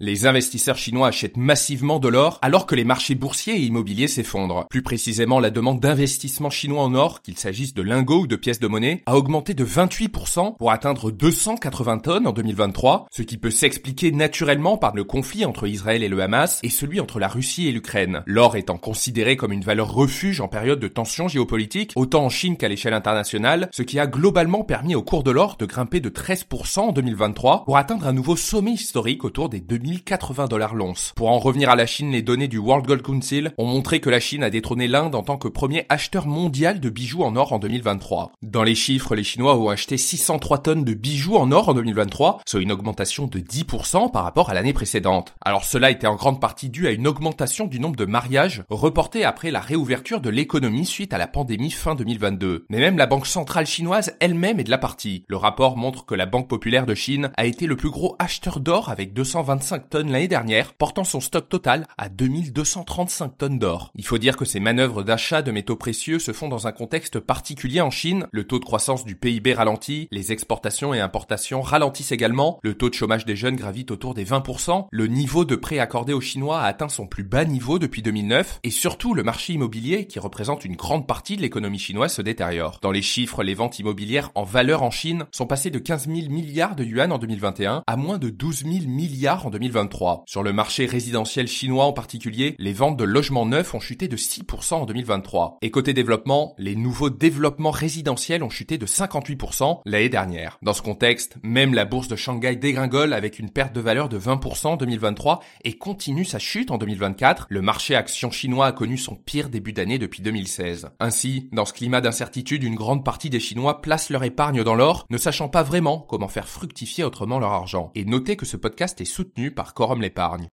Les investisseurs chinois achètent massivement de l'or alors que les marchés boursiers et immobiliers s'effondrent. Plus précisément, la demande d'investissement chinois en or, qu'il s'agisse de lingots ou de pièces de monnaie, a augmenté de 28% pour atteindre 280 tonnes en 2023, ce qui peut s'expliquer naturellement par le conflit entre Israël et le Hamas et celui entre la Russie et l'Ukraine. L'or étant considéré comme une valeur refuge en période de tension géopolitique, autant en Chine qu'à l'échelle internationale, ce qui a globalement permis au cours de l'or de grimper de 13% en 2023 pour atteindre un nouveau sommet historique autour des 2000 1080 dollars l'once. Pour en revenir à la Chine, les données du World Gold Council ont montré que la Chine a détrôné l'Inde en tant que premier acheteur mondial de bijoux en or en 2023. Dans les chiffres, les Chinois ont acheté 603 tonnes de bijoux en or en 2023, soit une augmentation de 10% par rapport à l'année précédente. Alors cela était en grande partie dû à une augmentation du nombre de mariages reportés après la réouverture de l'économie suite à la pandémie fin 2022. Mais même la Banque centrale chinoise elle-même est de la partie. Le rapport montre que la Banque populaire de Chine a été le plus gros acheteur d'or avec 225 tonnes l'année dernière, portant son stock total à 2235 tonnes d'or. Il faut dire que ces manœuvres d'achat de métaux précieux se font dans un contexte particulier en Chine. Le taux de croissance du PIB ralentit, les exportations et importations ralentissent également, le taux de chômage des jeunes gravite autour des 20%, le niveau de prêts accordés aux Chinois a atteint son plus bas niveau depuis 2009, et surtout le marché immobilier, qui représente une grande partie de l'économie chinoise, se détériore. Dans les chiffres, les ventes immobilières en valeur en Chine sont passées de 15 000 milliards de yuan en 2021 à moins de 12 000 milliards en 2022. 2023. Sur le marché résidentiel chinois en particulier, les ventes de logements neufs ont chuté de 6% en 2023. Et côté développement, les nouveaux développements résidentiels ont chuté de 58% l'année dernière. Dans ce contexte, même la bourse de Shanghai dégringole avec une perte de valeur de 20% en 2023 et continue sa chute en 2024. Le marché action chinois a connu son pire début d'année depuis 2016. Ainsi, dans ce climat d'incertitude, une grande partie des Chinois placent leur épargne dans l'or, ne sachant pas vraiment comment faire fructifier autrement leur argent. Et notez que ce podcast est soutenu par Quorum l'épargne.